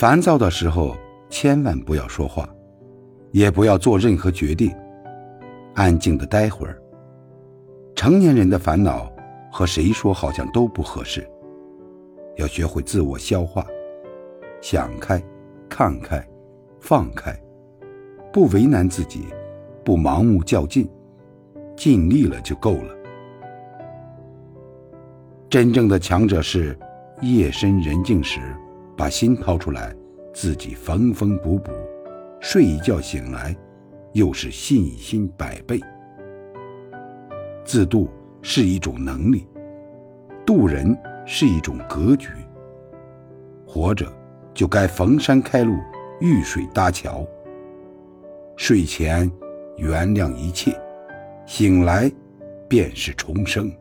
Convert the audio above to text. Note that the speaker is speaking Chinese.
烦躁的时候，千万不要说话，也不要做任何决定，安静的待会儿。成年人的烦恼和谁说好像都不合适，要学会自我消化，想开，看开，放开，不为难自己，不盲目较劲，尽力了就够了。真正的强者是夜深人静时，把心掏出来，自己缝缝补补，睡一觉醒来，又是信心百倍。自渡是一种能力，渡人是一种格局。活着就该逢山开路，遇水搭桥。睡前原谅一切，醒来便是重生。